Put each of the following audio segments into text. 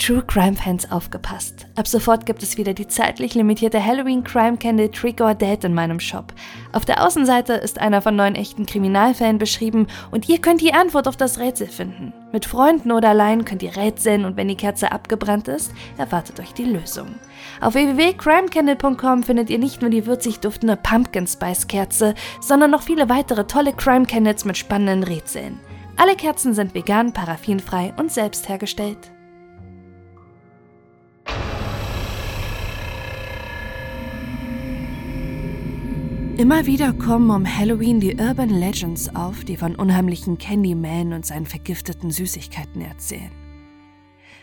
True Crime Fans aufgepasst. Ab sofort gibt es wieder die zeitlich limitierte Halloween Crime Candle Trick or Dead in meinem Shop. Auf der Außenseite ist einer von neun echten Kriminalfällen beschrieben und ihr könnt die Antwort auf das Rätsel finden. Mit Freunden oder allein könnt ihr rätseln und wenn die Kerze abgebrannt ist, erwartet euch die Lösung. Auf www.crimecandle.com findet ihr nicht nur die würzig duftende Pumpkin Spice Kerze, sondern noch viele weitere tolle Crime Candles mit spannenden Rätseln. Alle Kerzen sind vegan, paraffinfrei und selbst hergestellt. Immer wieder kommen um Halloween die Urban Legends auf, die von unheimlichen Candyman und seinen vergifteten Süßigkeiten erzählen.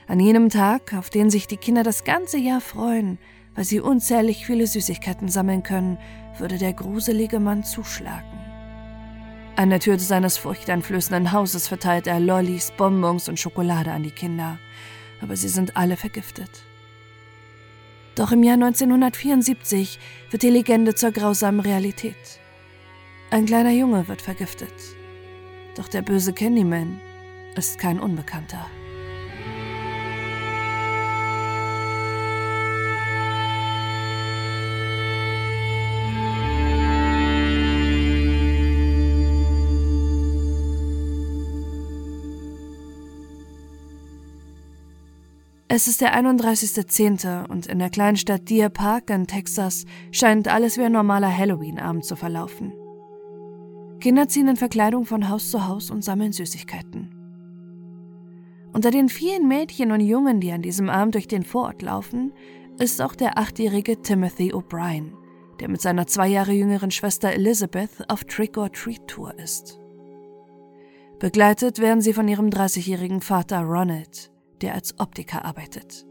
An jenem Tag, auf den sich die Kinder das ganze Jahr freuen, weil sie unzählig viele Süßigkeiten sammeln können, würde der gruselige Mann zuschlagen. An der Tür seines furchteinflößenden Hauses verteilt er Lollis, Bonbons und Schokolade an die Kinder, aber sie sind alle vergiftet. Doch im Jahr 1974 wird die Legende zur grausamen Realität. Ein kleiner Junge wird vergiftet. Doch der böse Candyman ist kein Unbekannter. Es ist der 31.10. und in der kleinen Stadt Deer Park in Texas scheint alles wie ein normaler Halloween-Abend zu verlaufen. Kinder ziehen in Verkleidung von Haus zu Haus und sammeln Süßigkeiten. Unter den vielen Mädchen und Jungen, die an diesem Abend durch den Vorort laufen, ist auch der achtjährige Timothy O'Brien, der mit seiner zwei Jahre jüngeren Schwester Elizabeth auf Trick-or-Treat-Tour ist. Begleitet werden sie von ihrem 30-jährigen Vater Ronald, der als Optiker arbeitet.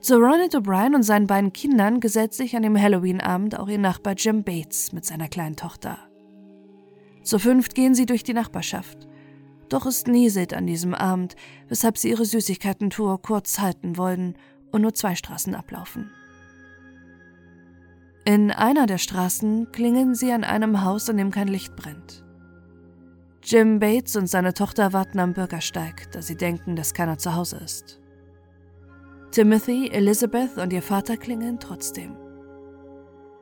Zu Ronald O'Brien und seinen beiden Kindern gesellt sich an dem Halloween-Abend auch ihr Nachbar Jim Bates mit seiner kleinen Tochter. Zu fünft gehen sie durch die Nachbarschaft. Doch es nieselt an diesem Abend, weshalb sie ihre Süßigkeitentour kurz halten wollen und nur zwei Straßen ablaufen. In einer der Straßen klingeln sie an einem Haus, in dem kein Licht brennt. Jim Bates und seine Tochter warten am Bürgersteig, da sie denken, dass keiner zu Hause ist. Timothy, Elizabeth und ihr Vater klingeln trotzdem.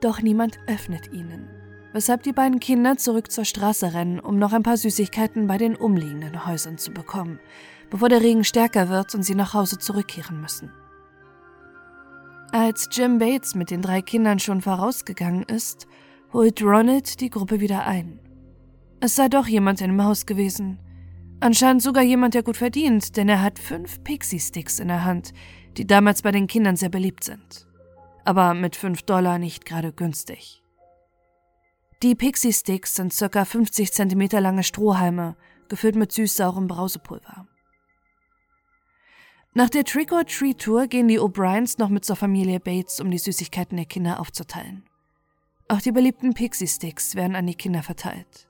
Doch niemand öffnet ihnen, weshalb die beiden Kinder zurück zur Straße rennen, um noch ein paar Süßigkeiten bei den umliegenden Häusern zu bekommen, bevor der Regen stärker wird und sie nach Hause zurückkehren müssen. Als Jim Bates mit den drei Kindern schon vorausgegangen ist, holt Ronald die Gruppe wieder ein. Es sei doch jemand in dem Haus gewesen. Anscheinend sogar jemand, der gut verdient, denn er hat fünf Pixie-Sticks in der Hand, die damals bei den Kindern sehr beliebt sind. Aber mit fünf Dollar nicht gerade günstig. Die Pixie-Sticks sind ca. 50 cm lange Strohhalme, gefüllt mit süß-saurem Brausepulver. Nach der Trick-or-Treat-Tour gehen die O'Briens noch mit zur Familie Bates, um die Süßigkeiten der Kinder aufzuteilen. Auch die beliebten Pixie-Sticks werden an die Kinder verteilt.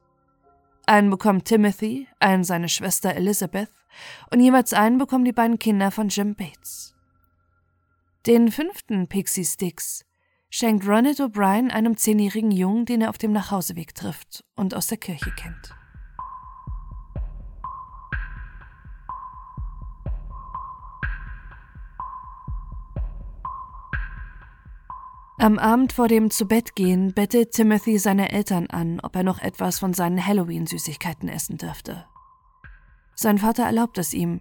Einen bekommt Timothy, einen seine Schwester Elizabeth und jeweils einen bekommen die beiden Kinder von Jim Bates. Den fünften Pixie Sticks schenkt Ronald O'Brien einem zehnjährigen Jungen, den er auf dem Nachhauseweg trifft und aus der Kirche kennt. Am Abend vor dem Zubettgehen bettet Timothy seine Eltern an, ob er noch etwas von seinen Halloween-Süßigkeiten essen dürfte. Sein Vater erlaubt es ihm,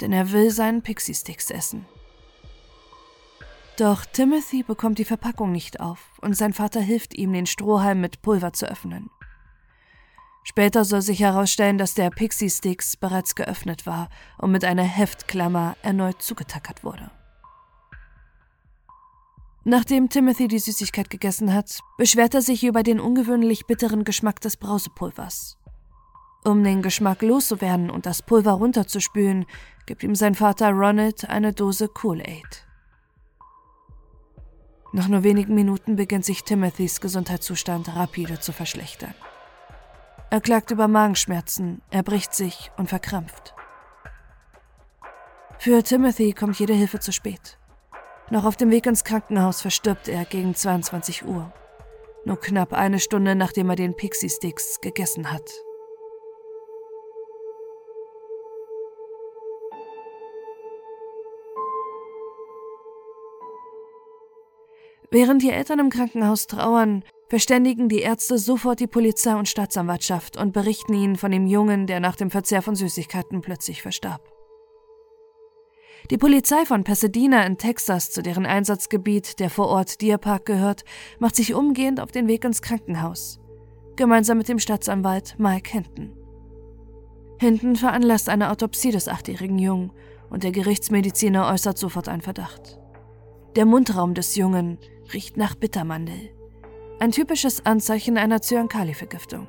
denn er will seinen Pixie-Sticks essen. Doch Timothy bekommt die Verpackung nicht auf und sein Vater hilft ihm, den Strohhalm mit Pulver zu öffnen. Später soll sich herausstellen, dass der Pixie Sticks bereits geöffnet war und mit einer Heftklammer erneut zugetackert wurde. Nachdem Timothy die Süßigkeit gegessen hat, beschwert er sich über den ungewöhnlich bitteren Geschmack des Brausepulvers. Um den Geschmack loszuwerden und das Pulver runterzuspülen, gibt ihm sein Vater Ronald eine Dose Kool-Aid. Nach nur wenigen Minuten beginnt sich Timothys Gesundheitszustand rapide zu verschlechtern. Er klagt über Magenschmerzen, er bricht sich und verkrampft. Für Timothy kommt jede Hilfe zu spät. Noch auf dem Weg ins Krankenhaus verstirbt er gegen 22 Uhr. Nur knapp eine Stunde nachdem er den Pixie Sticks gegessen hat. Während die Eltern im Krankenhaus trauern, verständigen die Ärzte sofort die Polizei und Staatsanwaltschaft und berichten ihnen von dem Jungen, der nach dem Verzehr von Süßigkeiten plötzlich verstarb. Die Polizei von Pasadena in Texas, zu deren Einsatzgebiet der Vorort Deer Park gehört, macht sich umgehend auf den Weg ins Krankenhaus, gemeinsam mit dem Staatsanwalt Mike Hinton. Hinton veranlasst eine Autopsie des achtjährigen Jungen und der Gerichtsmediziner äußert sofort einen Verdacht. Der Mundraum des Jungen riecht nach Bittermandel, ein typisches Anzeichen einer Zyankali-Vergiftung.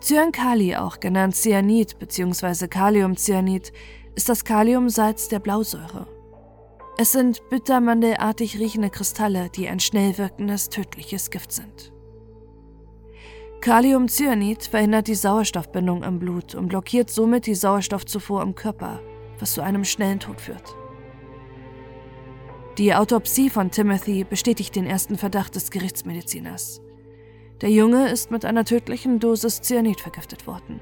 Zyankali, auch genannt Cyanid bzw. Kaliumcyanid, ist das Kaliumsalz der Blausäure. Es sind bittermandelartig riechende Kristalle, die ein schnell wirkendes, tödliches Gift sind. Kaliumcyanid verhindert die Sauerstoffbindung im Blut und blockiert somit die Sauerstoffzufuhr im Körper, was zu einem schnellen Tod führt. Die Autopsie von Timothy bestätigt den ersten Verdacht des Gerichtsmediziners. Der Junge ist mit einer tödlichen Dosis Cyanid vergiftet worden.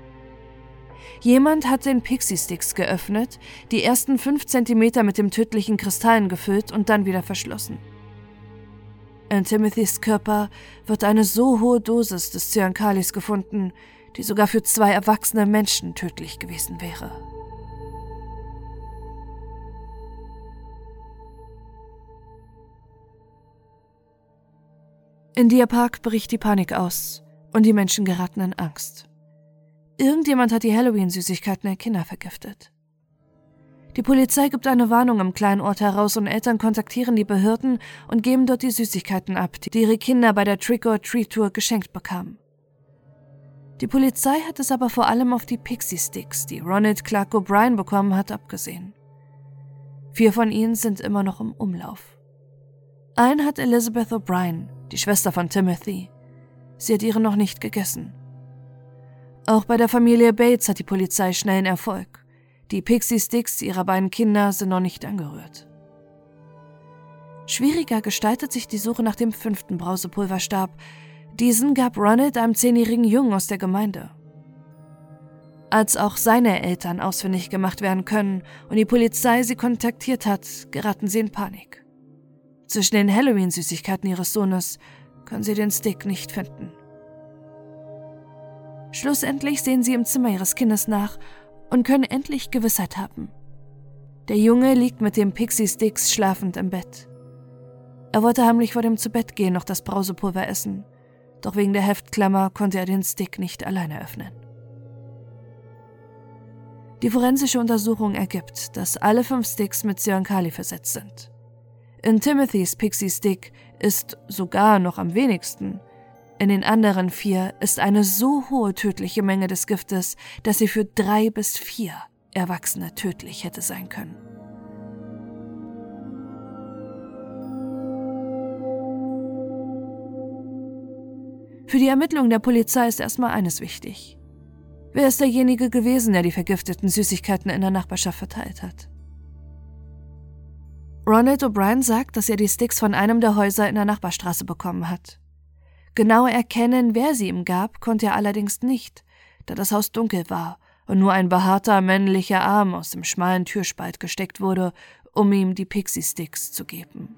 Jemand hat den Pixie-Sticks geöffnet, die ersten fünf Zentimeter mit dem tödlichen Kristallen gefüllt und dann wieder verschlossen. In Timothys Körper wird eine so hohe Dosis des Cyankalis gefunden, die sogar für zwei erwachsene Menschen tödlich gewesen wäre. In Deer Park bricht die Panik aus und die Menschen geraten in Angst. Irgendjemand hat die Halloween-Süßigkeiten der Kinder vergiftet. Die Polizei gibt eine Warnung im kleinen Ort heraus und Eltern kontaktieren die Behörden und geben dort die Süßigkeiten ab, die ihre Kinder bei der Trick-or-Treat-Tour geschenkt bekamen. Die Polizei hat es aber vor allem auf die Pixie-Sticks, die Ronald Clark O'Brien bekommen hat, abgesehen. Vier von ihnen sind immer noch im Umlauf. Einen hat Elizabeth O'Brien, die Schwester von Timothy. Sie hat ihre noch nicht gegessen. Auch bei der Familie Bates hat die Polizei schnellen Erfolg. Die Pixie Sticks ihrer beiden Kinder sind noch nicht angerührt. Schwieriger gestaltet sich die Suche nach dem fünften Brausepulverstab. Diesen gab Ronald einem zehnjährigen Jungen aus der Gemeinde. Als auch seine Eltern ausfindig gemacht werden können und die Polizei sie kontaktiert hat, geraten sie in Panik. Zwischen den Halloween-Süßigkeiten ihres Sohnes können sie den Stick nicht finden. Schlussendlich sehen sie im Zimmer ihres Kindes nach und können endlich Gewissheit haben. Der Junge liegt mit dem Pixie Sticks schlafend im Bett. Er wollte heimlich vor dem Zubettgehen noch das Brausepulver essen, doch wegen der Heftklammer konnte er den Stick nicht alleine öffnen. Die forensische Untersuchung ergibt, dass alle fünf Sticks mit Cyankali versetzt sind. In Timothys Pixie Stick ist sogar noch am wenigsten, in den anderen vier ist eine so hohe tödliche Menge des Giftes, dass sie für drei bis vier Erwachsene tödlich hätte sein können. Für die Ermittlung der Polizei ist erstmal eines wichtig. Wer ist derjenige gewesen, der die vergifteten Süßigkeiten in der Nachbarschaft verteilt hat? Ronald O'Brien sagt, dass er die Sticks von einem der Häuser in der Nachbarstraße bekommen hat. Genau erkennen, wer sie ihm gab, konnte er allerdings nicht, da das Haus dunkel war und nur ein behaarter männlicher Arm aus dem schmalen Türspalt gesteckt wurde, um ihm die Pixie Sticks zu geben.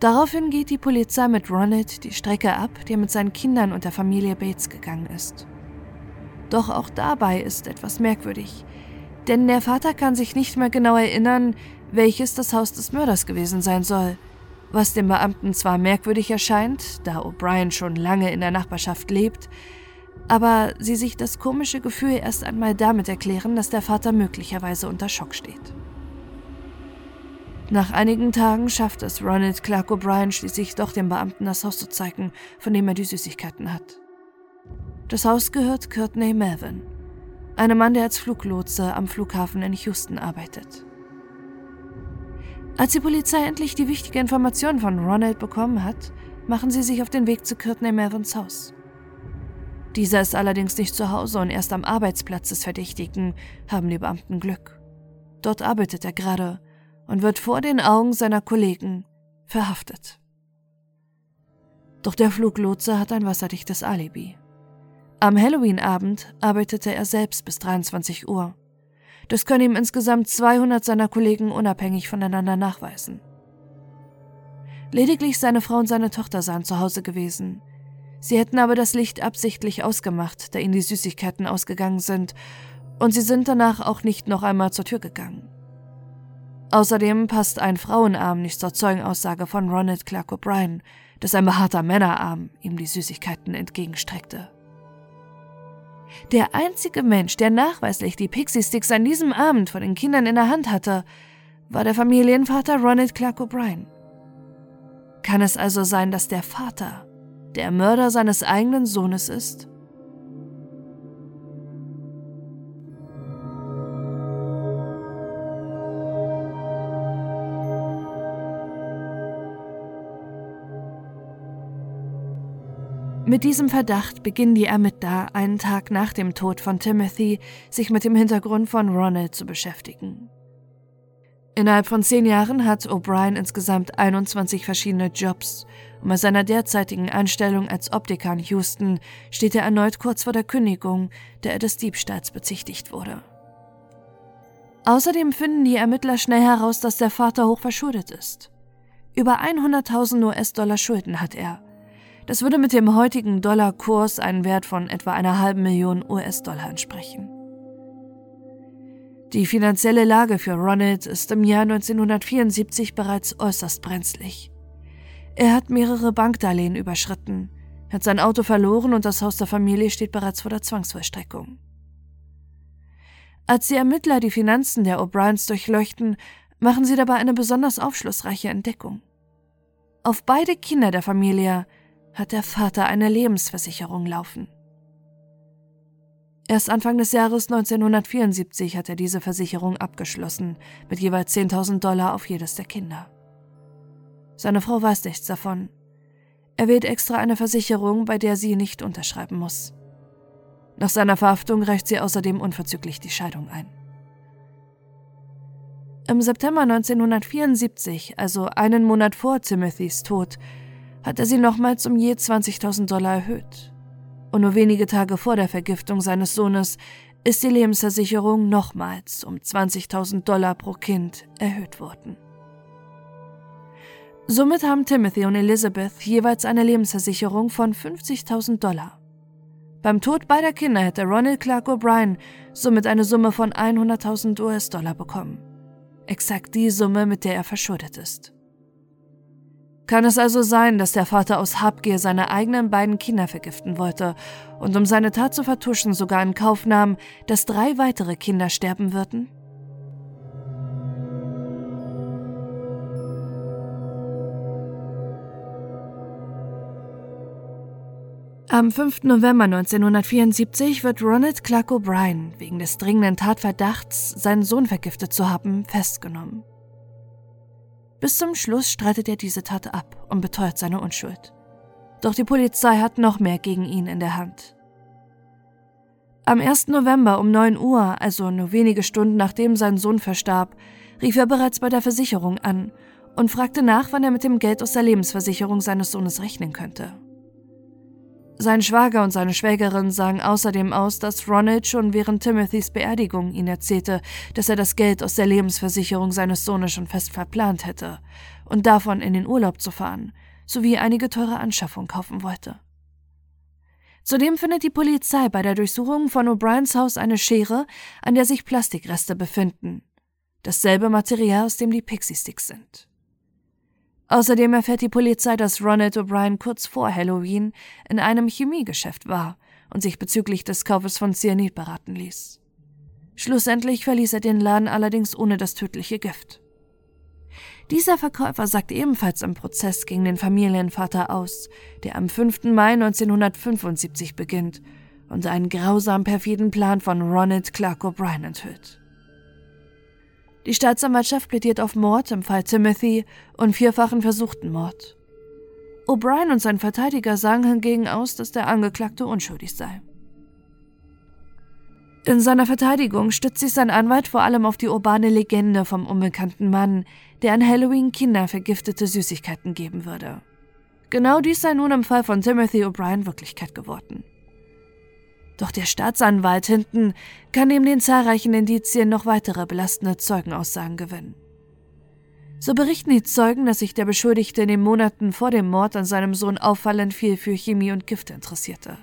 Daraufhin geht die Polizei mit Ronald die Strecke ab, die er mit seinen Kindern und der Familie Bates gegangen ist. Doch auch dabei ist etwas merkwürdig, denn der Vater kann sich nicht mehr genau erinnern, welches das Haus des Mörders gewesen sein soll – was dem Beamten zwar merkwürdig erscheint, da O'Brien schon lange in der Nachbarschaft lebt, aber sie sich das komische Gefühl erst einmal damit erklären, dass der Vater möglicherweise unter Schock steht. Nach einigen Tagen schafft es Ronald Clark O'Brien schließlich doch dem Beamten das Haus zu zeigen, von dem er die Süßigkeiten hat. Das Haus gehört Courtney Melvin, einem Mann, der als Fluglotse am Flughafen in Houston arbeitet. Als die Polizei endlich die wichtige Information von Ronald bekommen hat, machen sie sich auf den Weg zu Courtney Melvins Haus. Dieser ist allerdings nicht zu Hause und erst am Arbeitsplatz des Verdächtigen haben die Beamten Glück. Dort arbeitet er gerade und wird vor den Augen seiner Kollegen verhaftet. Doch der Fluglotse hat ein wasserdichtes Alibi. Am Halloween-Abend arbeitete er selbst bis 23 Uhr das können ihm insgesamt 200 seiner Kollegen unabhängig voneinander nachweisen. Lediglich seine Frau und seine Tochter seien zu Hause gewesen. Sie hätten aber das Licht absichtlich ausgemacht, da ihnen die Süßigkeiten ausgegangen sind, und sie sind danach auch nicht noch einmal zur Tür gegangen. Außerdem passt ein Frauenarm nicht zur Zeugenaussage von Ronald Clark O'Brien, dass ein behaarter Männerarm ihm die Süßigkeiten entgegenstreckte. Der einzige Mensch, der nachweislich die Pixie-Sticks an diesem Abend von den Kindern in der Hand hatte, war der Familienvater Ronald Clark O'Brien. Kann es also sein, dass der Vater der Mörder seines eigenen Sohnes ist? Mit diesem Verdacht beginnen die Ermittler einen Tag nach dem Tod von Timothy, sich mit dem Hintergrund von Ronald zu beschäftigen. Innerhalb von zehn Jahren hat O'Brien insgesamt 21 verschiedene Jobs und bei seiner derzeitigen Anstellung als Optiker in Houston steht er erneut kurz vor der Kündigung, der er des Diebstahls bezichtigt wurde. Außerdem finden die Ermittler schnell heraus, dass der Vater hochverschuldet ist. Über 100.000 US-Dollar Schulden hat er. Das würde mit dem heutigen Dollarkurs einen Wert von etwa einer halben Million US-Dollar entsprechen. Die finanzielle Lage für Ronald ist im Jahr 1974 bereits äußerst brenzlig. Er hat mehrere Bankdarlehen überschritten, hat sein Auto verloren und das Haus der Familie steht bereits vor der Zwangsvollstreckung. Als die Ermittler die Finanzen der O'Briens durchleuchten, machen sie dabei eine besonders aufschlussreiche Entdeckung. Auf beide Kinder der Familie hat der Vater eine Lebensversicherung laufen. Erst Anfang des Jahres 1974 hat er diese Versicherung abgeschlossen, mit jeweils 10.000 Dollar auf jedes der Kinder. Seine Frau weiß nichts davon. Er wählt extra eine Versicherung, bei der sie nicht unterschreiben muss. Nach seiner Verhaftung reicht sie außerdem unverzüglich die Scheidung ein. Im September 1974, also einen Monat vor Timothys Tod, hat er sie nochmals um je 20.000 Dollar erhöht und nur wenige Tage vor der Vergiftung seines Sohnes ist die Lebensversicherung nochmals um 20.000 Dollar pro Kind erhöht worden. Somit haben Timothy und Elizabeth jeweils eine Lebensversicherung von 50.000 Dollar. Beim Tod beider Kinder hätte Ronald Clark O'Brien somit eine Summe von 100.000 US-Dollar bekommen. Exakt die Summe, mit der er verschuldet ist. Kann es also sein, dass der Vater aus Habgier seine eigenen beiden Kinder vergiften wollte und um seine Tat zu vertuschen sogar in Kauf nahm, dass drei weitere Kinder sterben würden? Am 5. November 1974 wird Ronald Clark O'Brien wegen des dringenden Tatverdachts, seinen Sohn vergiftet zu haben, festgenommen. Bis zum Schluss streitet er diese Tat ab und beteuert seine Unschuld. Doch die Polizei hat noch mehr gegen ihn in der Hand. Am 1. November um 9 Uhr, also nur wenige Stunden nachdem sein Sohn verstarb, rief er bereits bei der Versicherung an und fragte nach, wann er mit dem Geld aus der Lebensversicherung seines Sohnes rechnen könnte. Sein Schwager und seine Schwägerin sagen außerdem aus, dass Ronald schon während Timothys Beerdigung ihn erzählte, dass er das Geld aus der Lebensversicherung seines Sohnes schon fest verplant hätte und davon in den Urlaub zu fahren, sowie einige teure Anschaffungen kaufen wollte. Zudem findet die Polizei bei der Durchsuchung von O'Briens Haus eine Schere, an der sich Plastikreste befinden. Dasselbe Material, aus dem die Pixie Sticks sind. Außerdem erfährt die Polizei, dass Ronald O'Brien kurz vor Halloween in einem Chemiegeschäft war und sich bezüglich des Kaufes von Cyanid beraten ließ. Schlussendlich verließ er den Laden allerdings ohne das tödliche Gift. Dieser Verkäufer sagt ebenfalls im Prozess gegen den Familienvater aus, der am 5. Mai 1975 beginnt und einen grausam perfiden Plan von Ronald Clark O'Brien enthüllt. Die Staatsanwaltschaft plädiert auf Mord im Fall Timothy und vierfachen versuchten Mord. O'Brien und sein Verteidiger sagen hingegen aus, dass der Angeklagte unschuldig sei. In seiner Verteidigung stützt sich sein Anwalt vor allem auf die urbane Legende vom unbekannten Mann, der an Halloween Kinder vergiftete Süßigkeiten geben würde. Genau dies sei nun im Fall von Timothy O'Brien Wirklichkeit geworden. Doch der Staatsanwalt hinten kann neben den zahlreichen Indizien noch weitere belastende Zeugenaussagen gewinnen. So berichten die Zeugen, dass sich der Beschuldigte in den Monaten vor dem Mord an seinem Sohn auffallend viel für Chemie und Gifte interessierte.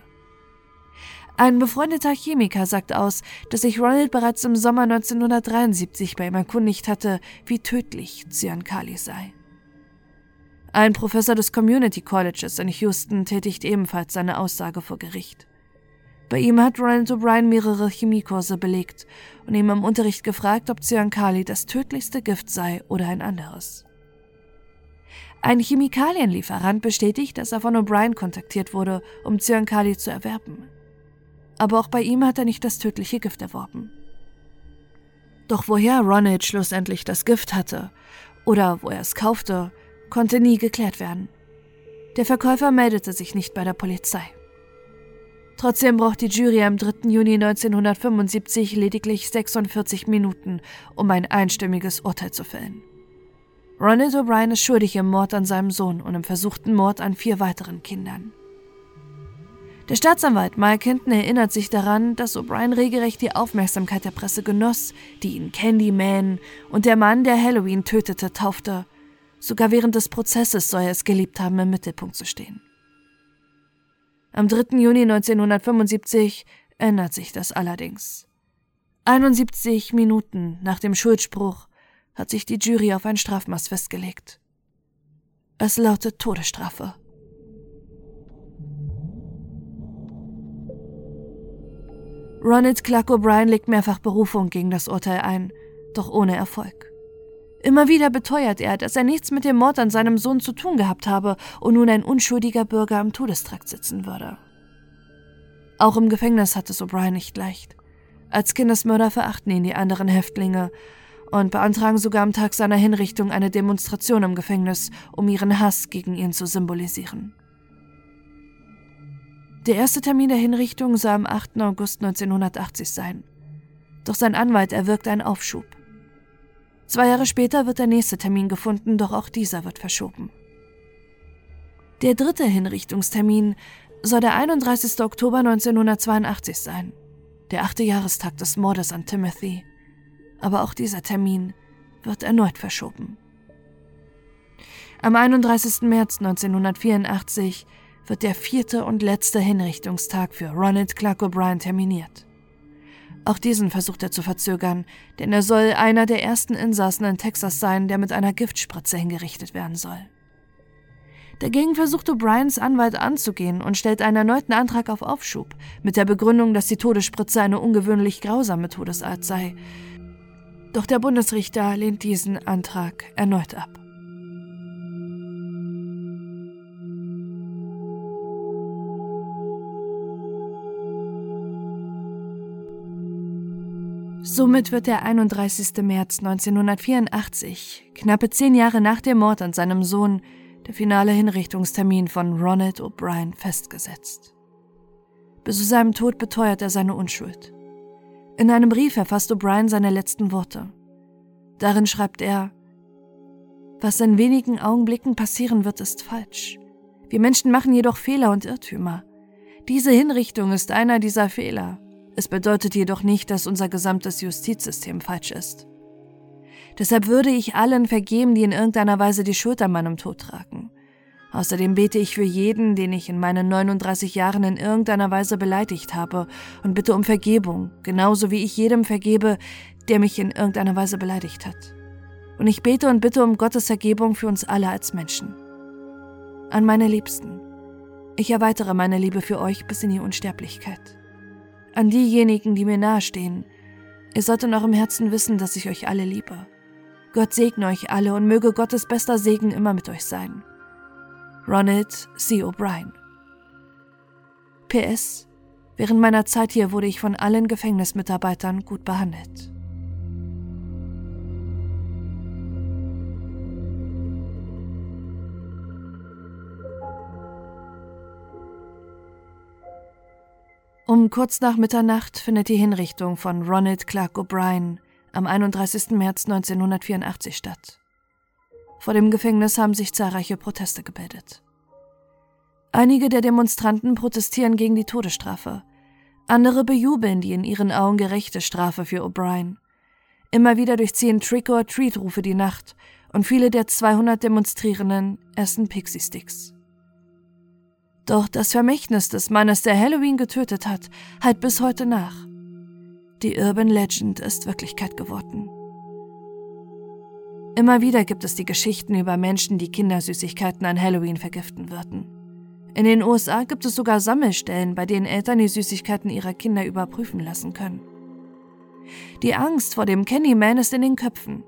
Ein befreundeter Chemiker sagt aus, dass sich Ronald bereits im Sommer 1973 bei ihm erkundigt hatte, wie tödlich Cyankali sei. Ein Professor des Community Colleges in Houston tätigt ebenfalls seine Aussage vor Gericht. Bei ihm hat Ronald O'Brien mehrere Chemiekurse belegt und ihm im Unterricht gefragt, ob Cyankali das tödlichste Gift sei oder ein anderes. Ein Chemikalienlieferant bestätigt, dass er von O'Brien kontaktiert wurde, um Cyankali zu erwerben. Aber auch bei ihm hat er nicht das tödliche Gift erworben. Doch woher Ronald schlussendlich das Gift hatte oder wo er es kaufte, konnte nie geklärt werden. Der Verkäufer meldete sich nicht bei der Polizei. Trotzdem braucht die Jury am 3. Juni 1975 lediglich 46 Minuten, um ein einstimmiges Urteil zu fällen. Ronald O'Brien ist schuldig im Mord an seinem Sohn und im versuchten Mord an vier weiteren Kindern. Der Staatsanwalt Mike Hinton erinnert sich daran, dass O'Brien regelrecht die Aufmerksamkeit der Presse genoss, die ihn Candyman und der Mann, der Halloween tötete, taufte. Sogar während des Prozesses soll er es geliebt haben, im Mittelpunkt zu stehen. Am 3. Juni 1975 ändert sich das allerdings. 71 Minuten nach dem Schuldspruch hat sich die Jury auf ein Strafmaß festgelegt. Es lautet Todesstrafe. Ronald Clark O'Brien legt mehrfach Berufung gegen das Urteil ein, doch ohne Erfolg. Immer wieder beteuert er, dass er nichts mit dem Mord an seinem Sohn zu tun gehabt habe und nun ein unschuldiger Bürger am Todestrakt sitzen würde. Auch im Gefängnis hat es O'Brien nicht leicht. Als Kindesmörder verachten ihn die anderen Häftlinge und beantragen sogar am Tag seiner Hinrichtung eine Demonstration im Gefängnis, um ihren Hass gegen ihn zu symbolisieren. Der erste Termin der Hinrichtung soll am 8. August 1980 sein. Doch sein Anwalt erwirkt einen Aufschub. Zwei Jahre später wird der nächste Termin gefunden, doch auch dieser wird verschoben. Der dritte Hinrichtungstermin soll der 31. Oktober 1982 sein, der achte Jahrestag des Mordes an Timothy. Aber auch dieser Termin wird erneut verschoben. Am 31. März 1984 wird der vierte und letzte Hinrichtungstag für Ronald Clark O'Brien terminiert. Auch diesen versucht er zu verzögern, denn er soll einer der ersten Insassen in Texas sein, der mit einer Giftspritze hingerichtet werden soll. Dagegen versucht O'Briens Anwalt anzugehen und stellt einen erneuten Antrag auf Aufschub, mit der Begründung, dass die Todesspritze eine ungewöhnlich grausame Todesart sei. Doch der Bundesrichter lehnt diesen Antrag erneut ab. Somit wird der 31. März 1984, knappe zehn Jahre nach dem Mord an seinem Sohn, der finale Hinrichtungstermin von Ronald O'Brien festgesetzt. Bis zu seinem Tod beteuert er seine Unschuld. In einem Brief erfasst O'Brien seine letzten Worte. Darin schreibt er, was in wenigen Augenblicken passieren wird, ist falsch. Wir Menschen machen jedoch Fehler und Irrtümer. Diese Hinrichtung ist einer dieser Fehler. Es bedeutet jedoch nicht, dass unser gesamtes Justizsystem falsch ist. Deshalb würde ich allen vergeben, die in irgendeiner Weise die Schuld an meinem Tod tragen. Außerdem bete ich für jeden, den ich in meinen 39 Jahren in irgendeiner Weise beleidigt habe und bitte um Vergebung, genauso wie ich jedem vergebe, der mich in irgendeiner Weise beleidigt hat. Und ich bete und bitte um Gottes Vergebung für uns alle als Menschen. An meine Liebsten. Ich erweitere meine Liebe für euch bis in die Unsterblichkeit. An diejenigen, die mir nahestehen. Ihr sollt in eurem Herzen wissen, dass ich euch alle liebe. Gott segne euch alle und möge Gottes bester Segen immer mit euch sein. Ronald C. O'Brien. PS. Während meiner Zeit hier wurde ich von allen Gefängnismitarbeitern gut behandelt. Um kurz nach Mitternacht findet die Hinrichtung von Ronald Clark O'Brien am 31. März 1984 statt. Vor dem Gefängnis haben sich zahlreiche Proteste gebildet. Einige der Demonstranten protestieren gegen die Todesstrafe, andere bejubeln die in ihren Augen gerechte Strafe für O'Brien. Immer wieder durchziehen Trick-or-Treat-Rufe die Nacht und viele der 200 Demonstrierenden essen Pixie Sticks. Doch das Vermächtnis des Mannes, der Halloween getötet hat, halt bis heute nach. Die Urban Legend ist Wirklichkeit geworden. Immer wieder gibt es die Geschichten über Menschen, die Kindersüßigkeiten an Halloween vergiften würden. In den USA gibt es sogar Sammelstellen, bei denen Eltern die Süßigkeiten ihrer Kinder überprüfen lassen können. Die Angst vor dem Candyman ist in den Köpfen,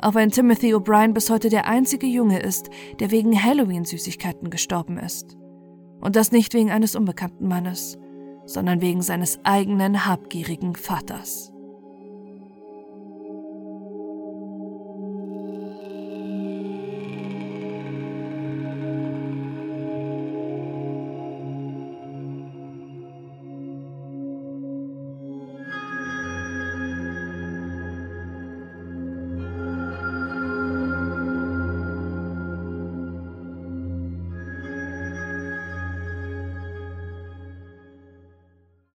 auch wenn Timothy O'Brien bis heute der einzige Junge ist, der wegen Halloween-Süßigkeiten gestorben ist. Und das nicht wegen eines unbekannten Mannes, sondern wegen seines eigenen habgierigen Vaters.